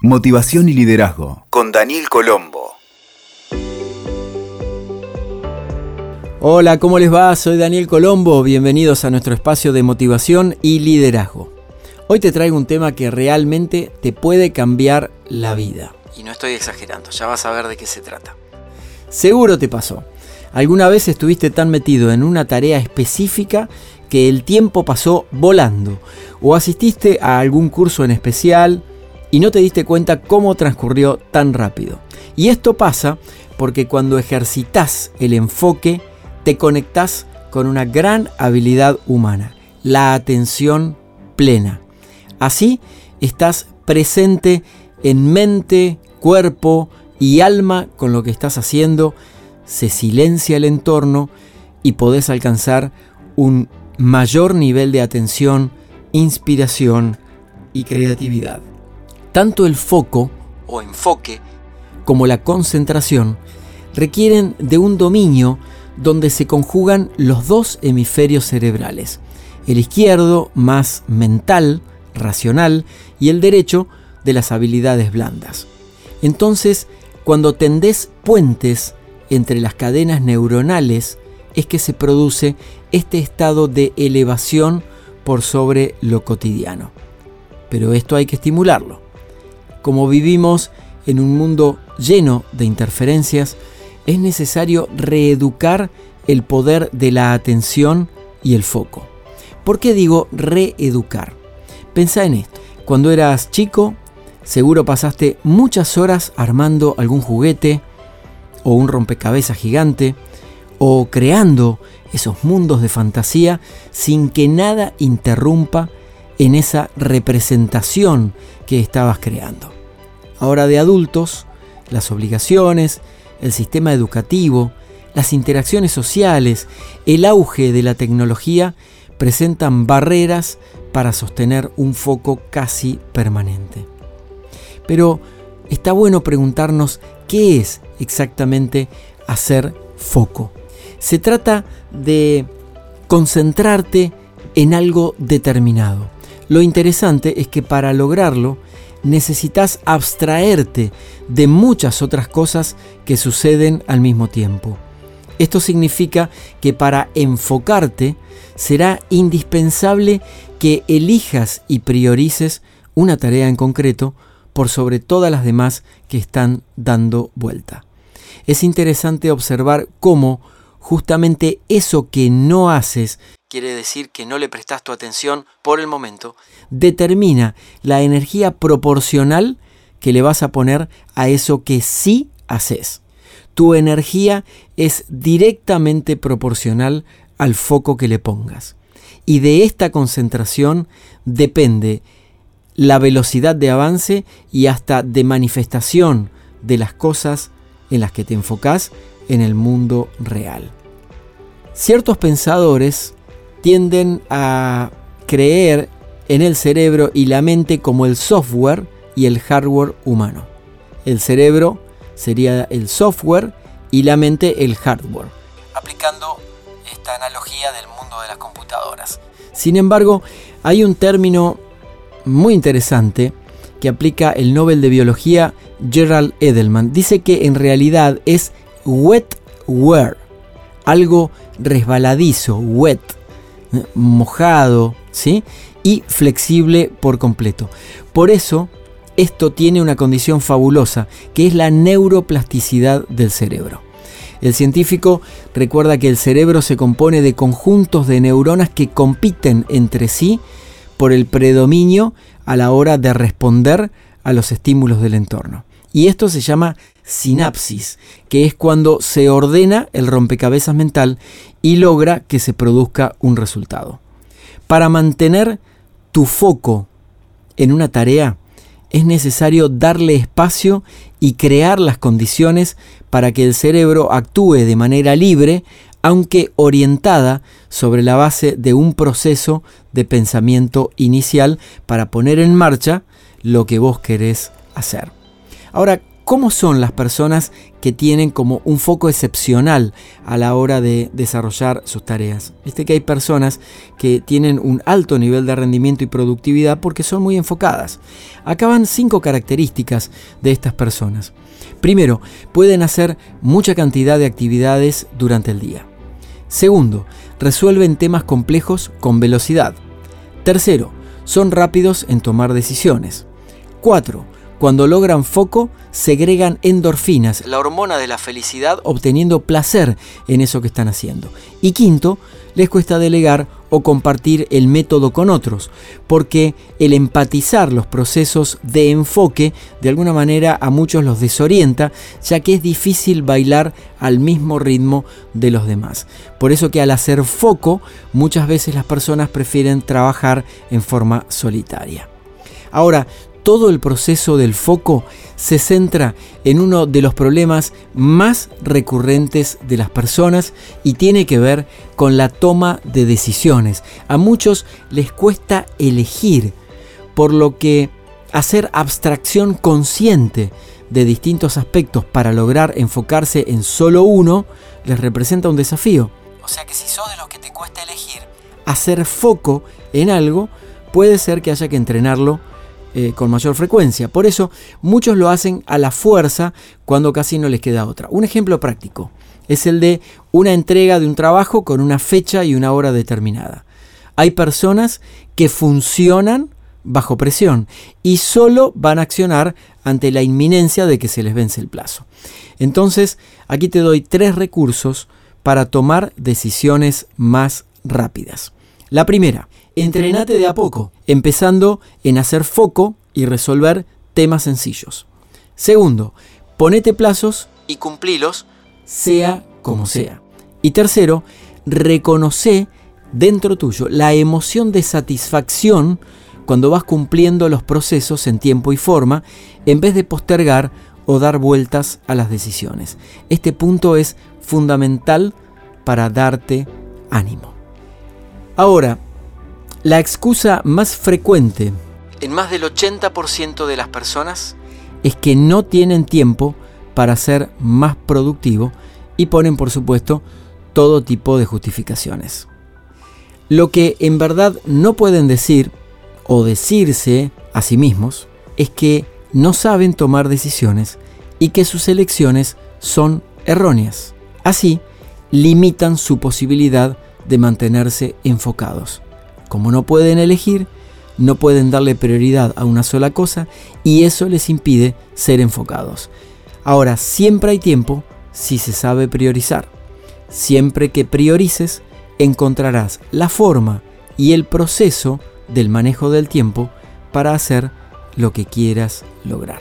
Motivación y liderazgo con Daniel Colombo. Hola, ¿cómo les va? Soy Daniel Colombo, bienvenidos a nuestro espacio de motivación y liderazgo. Hoy te traigo un tema que realmente te puede cambiar la vida. Y no estoy exagerando, ya vas a ver de qué se trata. Seguro te pasó. ¿Alguna vez estuviste tan metido en una tarea específica que el tiempo pasó volando? ¿O asististe a algún curso en especial y no te diste cuenta cómo transcurrió tan rápido? Y esto pasa porque cuando ejercitas el enfoque, te conectas con una gran habilidad humana, la atención plena. Así estás presente en mente, cuerpo y alma con lo que estás haciendo se silencia el entorno y podés alcanzar un mayor nivel de atención, inspiración y creatividad. Tanto el foco o enfoque como la concentración requieren de un dominio donde se conjugan los dos hemisferios cerebrales, el izquierdo más mental, racional, y el derecho de las habilidades blandas. Entonces, cuando tendés puentes entre las cadenas neuronales es que se produce este estado de elevación por sobre lo cotidiano. Pero esto hay que estimularlo. Como vivimos en un mundo lleno de interferencias, es necesario reeducar el poder de la atención y el foco. ¿Por qué digo reeducar? Pensá en esto. Cuando eras chico, seguro pasaste muchas horas armando algún juguete, o un rompecabezas gigante, o creando esos mundos de fantasía sin que nada interrumpa en esa representación que estabas creando. Ahora de adultos, las obligaciones, el sistema educativo, las interacciones sociales, el auge de la tecnología presentan barreras para sostener un foco casi permanente. Pero está bueno preguntarnos qué es exactamente hacer foco. Se trata de concentrarte en algo determinado. Lo interesante es que para lograrlo necesitas abstraerte de muchas otras cosas que suceden al mismo tiempo. Esto significa que para enfocarte será indispensable que elijas y priorices una tarea en concreto por sobre todas las demás que están dando vuelta es interesante observar cómo justamente eso que no haces, quiere decir que no le prestas tu atención por el momento, determina la energía proporcional que le vas a poner a eso que sí haces. Tu energía es directamente proporcional al foco que le pongas. Y de esta concentración depende la velocidad de avance y hasta de manifestación de las cosas en las que te enfocas en el mundo real. Ciertos pensadores tienden a creer en el cerebro y la mente como el software y el hardware humano. El cerebro sería el software y la mente el hardware, aplicando esta analogía del mundo de las computadoras. Sin embargo, hay un término muy interesante que aplica el Nobel de Biología Gerald Edelman. Dice que en realidad es wetware, algo resbaladizo, wet, mojado, ¿sí? Y flexible por completo. Por eso, esto tiene una condición fabulosa, que es la neuroplasticidad del cerebro. El científico recuerda que el cerebro se compone de conjuntos de neuronas que compiten entre sí por el predominio a la hora de responder a los estímulos del entorno. Y esto se llama sinapsis, que es cuando se ordena el rompecabezas mental y logra que se produzca un resultado. Para mantener tu foco en una tarea, es necesario darle espacio y crear las condiciones para que el cerebro actúe de manera libre aunque orientada sobre la base de un proceso de pensamiento inicial para poner en marcha lo que vos querés hacer. Ahora, ¿Cómo son las personas que tienen como un foco excepcional a la hora de desarrollar sus tareas? Viste que hay personas que tienen un alto nivel de rendimiento y productividad porque son muy enfocadas. Acá van cinco características de estas personas. Primero, pueden hacer mucha cantidad de actividades durante el día. Segundo, resuelven temas complejos con velocidad. Tercero, son rápidos en tomar decisiones. Cuatro, cuando logran foco, segregan endorfinas, la hormona de la felicidad, obteniendo placer en eso que están haciendo. Y quinto, les cuesta delegar o compartir el método con otros, porque el empatizar los procesos de enfoque de alguna manera a muchos los desorienta, ya que es difícil bailar al mismo ritmo de los demás. Por eso que al hacer foco, muchas veces las personas prefieren trabajar en forma solitaria. Ahora, todo el proceso del foco se centra en uno de los problemas más recurrentes de las personas y tiene que ver con la toma de decisiones. A muchos les cuesta elegir, por lo que hacer abstracción consciente de distintos aspectos para lograr enfocarse en solo uno les representa un desafío. O sea que si sos de los que te cuesta elegir, hacer foco en algo puede ser que haya que entrenarlo eh, con mayor frecuencia. Por eso muchos lo hacen a la fuerza cuando casi no les queda otra. Un ejemplo práctico es el de una entrega de un trabajo con una fecha y una hora determinada. Hay personas que funcionan bajo presión y solo van a accionar ante la inminencia de que se les vence el plazo. Entonces, aquí te doy tres recursos para tomar decisiones más rápidas. La primera, entrenate de a poco, empezando en hacer foco y resolver temas sencillos. Segundo, ponete plazos y cumplilos, sea como sea. Y tercero, reconoce dentro tuyo la emoción de satisfacción cuando vas cumpliendo los procesos en tiempo y forma, en vez de postergar o dar vueltas a las decisiones. Este punto es fundamental para darte ánimo. Ahora, la excusa más frecuente en más del 80% de las personas es que no tienen tiempo para ser más productivo y ponen por supuesto todo tipo de justificaciones. Lo que en verdad no pueden decir o decirse a sí mismos es que no saben tomar decisiones y que sus elecciones son erróneas. Así, limitan su posibilidad de mantenerse enfocados. Como no pueden elegir, no pueden darle prioridad a una sola cosa y eso les impide ser enfocados. Ahora, siempre hay tiempo si se sabe priorizar. Siempre que priorices, encontrarás la forma y el proceso del manejo del tiempo para hacer lo que quieras lograr.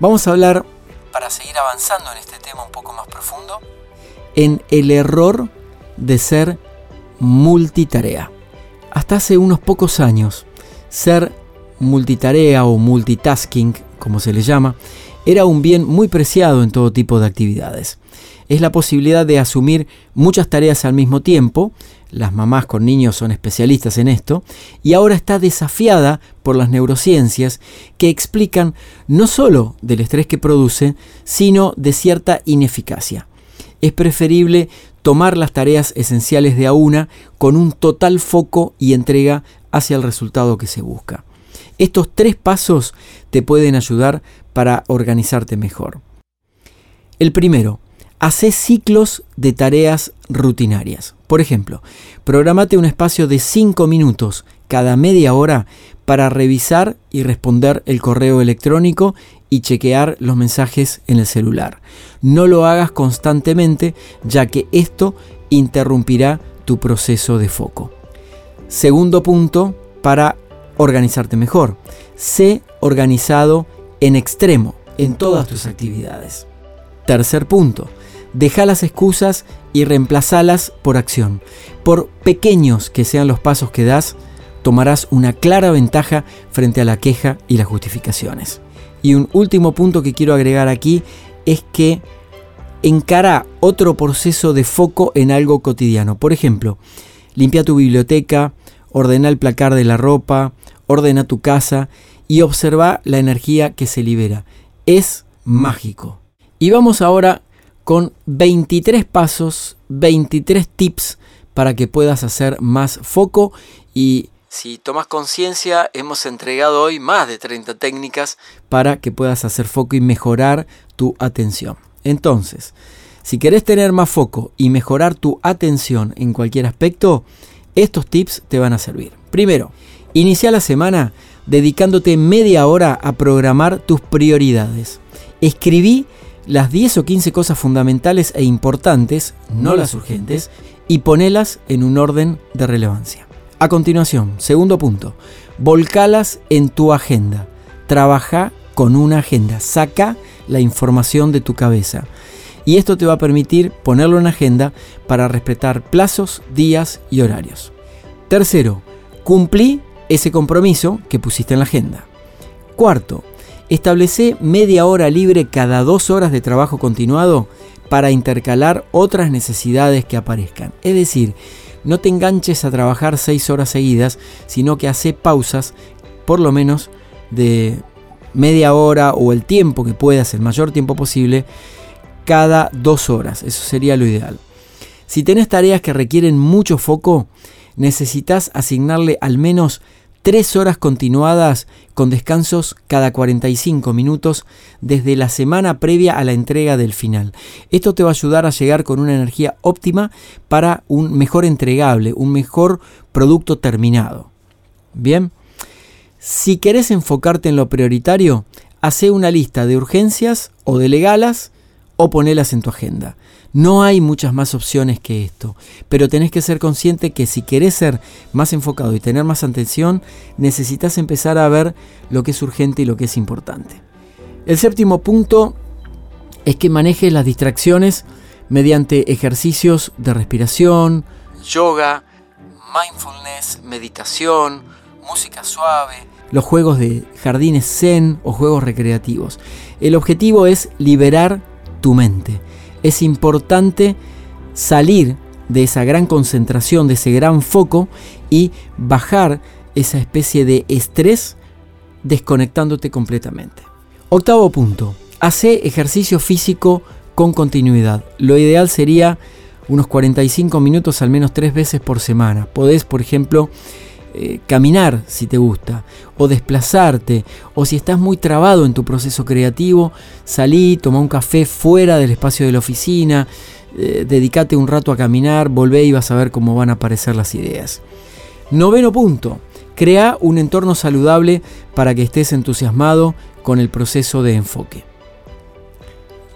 Vamos a hablar, para seguir avanzando en este tema un poco más profundo, en el error de ser multitarea hasta hace unos pocos años, ser multitarea o multitasking, como se le llama, era un bien muy preciado en todo tipo de actividades. Es la posibilidad de asumir muchas tareas al mismo tiempo, las mamás con niños son especialistas en esto, y ahora está desafiada por las neurociencias que explican no solo del estrés que produce, sino de cierta ineficacia. Es preferible tomar las tareas esenciales de a una con un total foco y entrega hacia el resultado que se busca. Estos tres pasos te pueden ayudar para organizarte mejor. El primero, hace ciclos de tareas rutinarias. Por ejemplo, programate un espacio de 5 minutos cada media hora para revisar y responder el correo electrónico y chequear los mensajes en el celular. No lo hagas constantemente ya que esto interrumpirá tu proceso de foco. Segundo punto para organizarte mejor. Sé organizado en extremo en todas tus actividades. Tercer punto. Deja las excusas y reemplazalas por acción. Por pequeños que sean los pasos que das, tomarás una clara ventaja frente a la queja y las justificaciones. Y un último punto que quiero agregar aquí es que encara otro proceso de foco en algo cotidiano. Por ejemplo, limpia tu biblioteca, ordena el placar de la ropa, ordena tu casa y observa la energía que se libera. Es mágico. Y vamos ahora con 23 pasos, 23 tips para que puedas hacer más foco y si tomas conciencia, hemos entregado hoy más de 30 técnicas para que puedas hacer foco y mejorar tu atención. Entonces, si querés tener más foco y mejorar tu atención en cualquier aspecto, estos tips te van a servir. Primero, inicia la semana dedicándote media hora a programar tus prioridades. Escribí las 10 o 15 cosas fundamentales e importantes, no las urgentes, y ponelas en un orden de relevancia. A continuación, segundo punto, volcalas en tu agenda. Trabaja con una agenda, saca la información de tu cabeza. Y esto te va a permitir ponerlo en agenda para respetar plazos, días y horarios. Tercero, cumplí ese compromiso que pusiste en la agenda. Cuarto, establece media hora libre cada dos horas de trabajo continuado para intercalar otras necesidades que aparezcan. Es decir, no te enganches a trabajar seis horas seguidas, sino que hace pausas por lo menos de media hora o el tiempo que puedas, el mayor tiempo posible, cada dos horas. Eso sería lo ideal. Si tenés tareas que requieren mucho foco, necesitas asignarle al menos tres horas continuadas con descansos cada 45 minutos desde la semana previa a la entrega del final. Esto te va a ayudar a llegar con una energía óptima para un mejor entregable, un mejor producto terminado. Bien, si querés enfocarte en lo prioritario, hace una lista de urgencias o de legalas o ponelas en tu agenda. No hay muchas más opciones que esto, pero tenés que ser consciente que si querés ser más enfocado y tener más atención, necesitas empezar a ver lo que es urgente y lo que es importante. El séptimo punto es que manejes las distracciones mediante ejercicios de respiración, yoga, mindfulness, meditación, música suave, los juegos de jardines zen o juegos recreativos. El objetivo es liberar tu mente es importante salir de esa gran concentración, de ese gran foco y bajar esa especie de estrés desconectándote completamente. Octavo punto, hace ejercicio físico con continuidad. Lo ideal sería unos 45 minutos al menos tres veces por semana. Podés, por ejemplo, eh, caminar si te gusta, o desplazarte, o si estás muy trabado en tu proceso creativo, salí, toma un café fuera del espacio de la oficina, eh, dedícate un rato a caminar, volvé y vas a ver cómo van a aparecer las ideas. Noveno punto, crea un entorno saludable para que estés entusiasmado con el proceso de enfoque.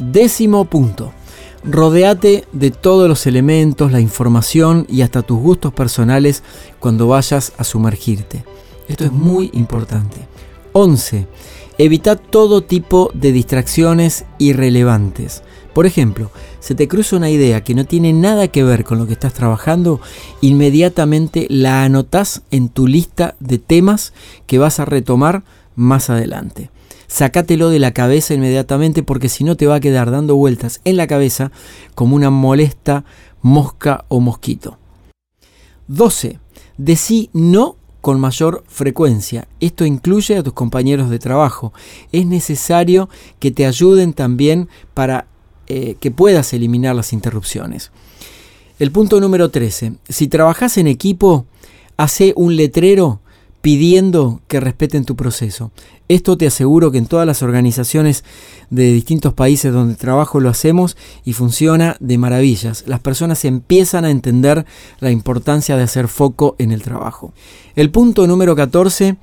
Décimo punto, Rodéate de todos los elementos, la información y hasta tus gustos personales cuando vayas a sumergirte. Esto es muy importante. 11. Evita todo tipo de distracciones irrelevantes. Por ejemplo, se te cruza una idea que no tiene nada que ver con lo que estás trabajando, inmediatamente la anotas en tu lista de temas que vas a retomar más adelante sacátelo de la cabeza inmediatamente porque si no te va a quedar dando vueltas en la cabeza como una molesta mosca o mosquito. 12. Decí no con mayor frecuencia. Esto incluye a tus compañeros de trabajo. Es necesario que te ayuden también para eh, que puedas eliminar las interrupciones. El punto número 13. Si trabajas en equipo, hace un letrero pidiendo que respeten tu proceso. Esto te aseguro que en todas las organizaciones de distintos países donde trabajo lo hacemos y funciona de maravillas. Las personas empiezan a entender la importancia de hacer foco en el trabajo. El punto número 14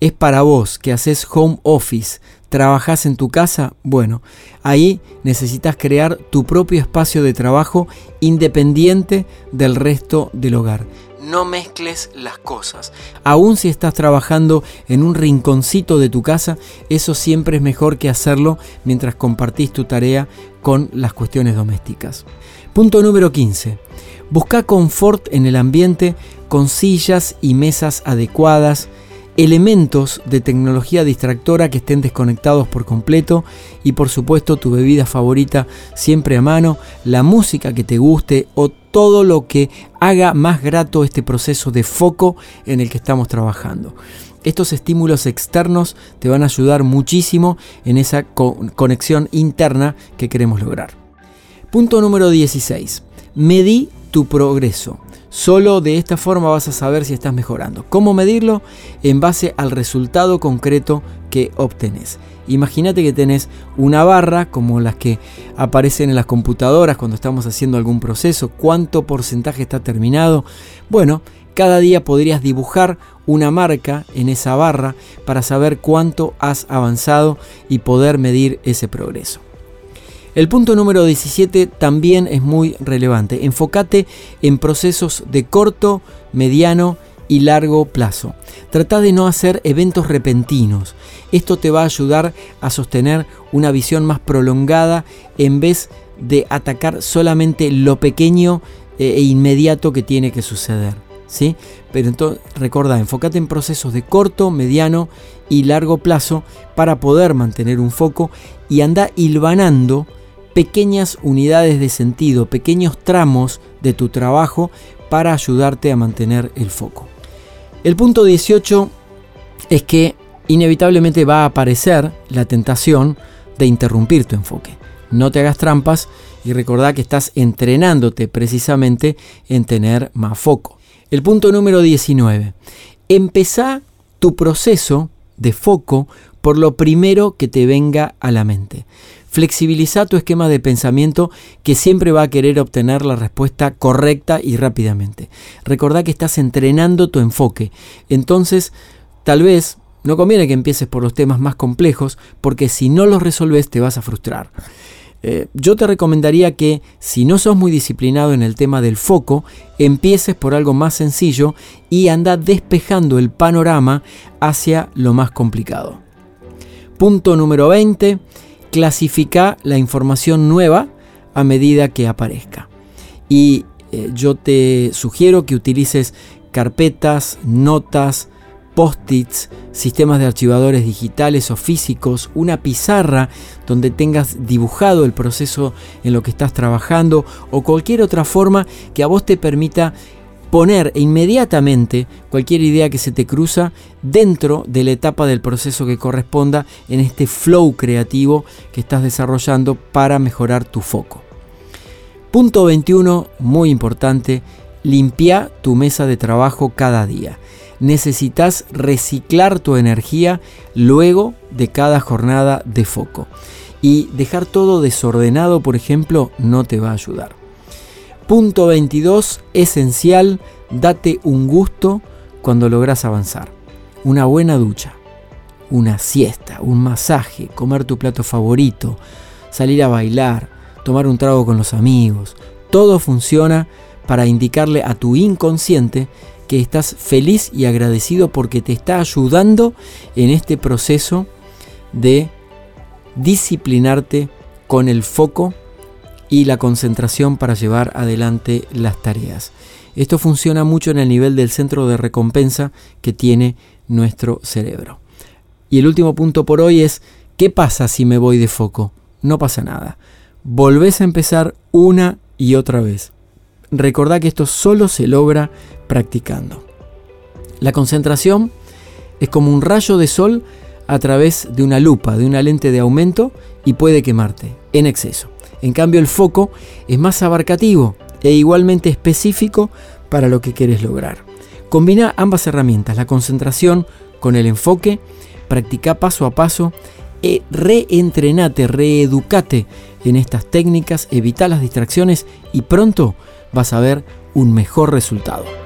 es para vos que haces home office, trabajas en tu casa, bueno, ahí necesitas crear tu propio espacio de trabajo independiente del resto del hogar no mezcles las cosas. Aun si estás trabajando en un rinconcito de tu casa, eso siempre es mejor que hacerlo mientras compartís tu tarea con las cuestiones domésticas. Punto número 15. Busca confort en el ambiente con sillas y mesas adecuadas, elementos de tecnología distractora que estén desconectados por completo y por supuesto tu bebida favorita siempre a mano, la música que te guste o todo lo que haga más grato este proceso de foco en el que estamos trabajando. estos estímulos externos te van a ayudar muchísimo en esa conexión interna que queremos lograr. Punto número 16. Medí tu progreso. Solo de esta forma vas a saber si estás mejorando. ¿Cómo medirlo? En base al resultado concreto que obtenés. Imagínate que tenés una barra como las que aparecen en las computadoras cuando estamos haciendo algún proceso. ¿Cuánto porcentaje está terminado? Bueno, cada día podrías dibujar una marca en esa barra para saber cuánto has avanzado y poder medir ese progreso. El punto número 17 también es muy relevante. Enfócate en procesos de corto, mediano y largo plazo. Trata de no hacer eventos repentinos. Esto te va a ayudar a sostener una visión más prolongada en vez de atacar solamente lo pequeño eh, e inmediato que tiene que suceder. ¿sí? Pero entonces, recuerda, enfócate en procesos de corto, mediano y largo plazo para poder mantener un foco y anda hilvanando pequeñas unidades de sentido, pequeños tramos de tu trabajo para ayudarte a mantener el foco. El punto 18 es que inevitablemente va a aparecer la tentación de interrumpir tu enfoque. No te hagas trampas y recordá que estás entrenándote precisamente en tener más foco. El punto número 19. Empezá tu proceso de foco por lo primero que te venga a la mente. Flexibiliza tu esquema de pensamiento que siempre va a querer obtener la respuesta correcta y rápidamente. Recordá que estás entrenando tu enfoque. Entonces, tal vez no conviene que empieces por los temas más complejos porque si no los resolves te vas a frustrar. Eh, yo te recomendaría que si no sos muy disciplinado en el tema del foco, empieces por algo más sencillo y anda despejando el panorama hacia lo más complicado. Punto número 20. Clasifica la información nueva a medida que aparezca. Y eh, yo te sugiero que utilices carpetas, notas, post-its, sistemas de archivadores digitales o físicos, una pizarra donde tengas dibujado el proceso en lo que estás trabajando o cualquier otra forma que a vos te permita poner inmediatamente cualquier idea que se te cruza dentro de la etapa del proceso que corresponda en este flow creativo que estás desarrollando para mejorar tu foco. Punto 21, muy importante, limpia tu mesa de trabajo cada día necesitas reciclar tu energía luego de cada jornada de foco. Y dejar todo desordenado, por ejemplo, no te va a ayudar. Punto 22, esencial, date un gusto cuando logras avanzar. Una buena ducha, una siesta, un masaje, comer tu plato favorito, salir a bailar, tomar un trago con los amigos. Todo funciona para indicarle a tu inconsciente que estás feliz y agradecido porque te está ayudando en este proceso de disciplinarte con el foco y la concentración para llevar adelante las tareas. Esto funciona mucho en el nivel del centro de recompensa que tiene nuestro cerebro. Y el último punto por hoy es, ¿qué pasa si me voy de foco? No pasa nada. Volvés a empezar una y otra vez. Recordá que esto solo se logra practicando. La concentración es como un rayo de sol a través de una lupa, de una lente de aumento y puede quemarte en exceso. En cambio el foco es más abarcativo e igualmente específico para lo que quieres lograr. Combina ambas herramientas, la concentración con el enfoque, practica paso a paso, e reentrenate, reeducate en estas técnicas, evita las distracciones y pronto vas a ver un mejor resultado.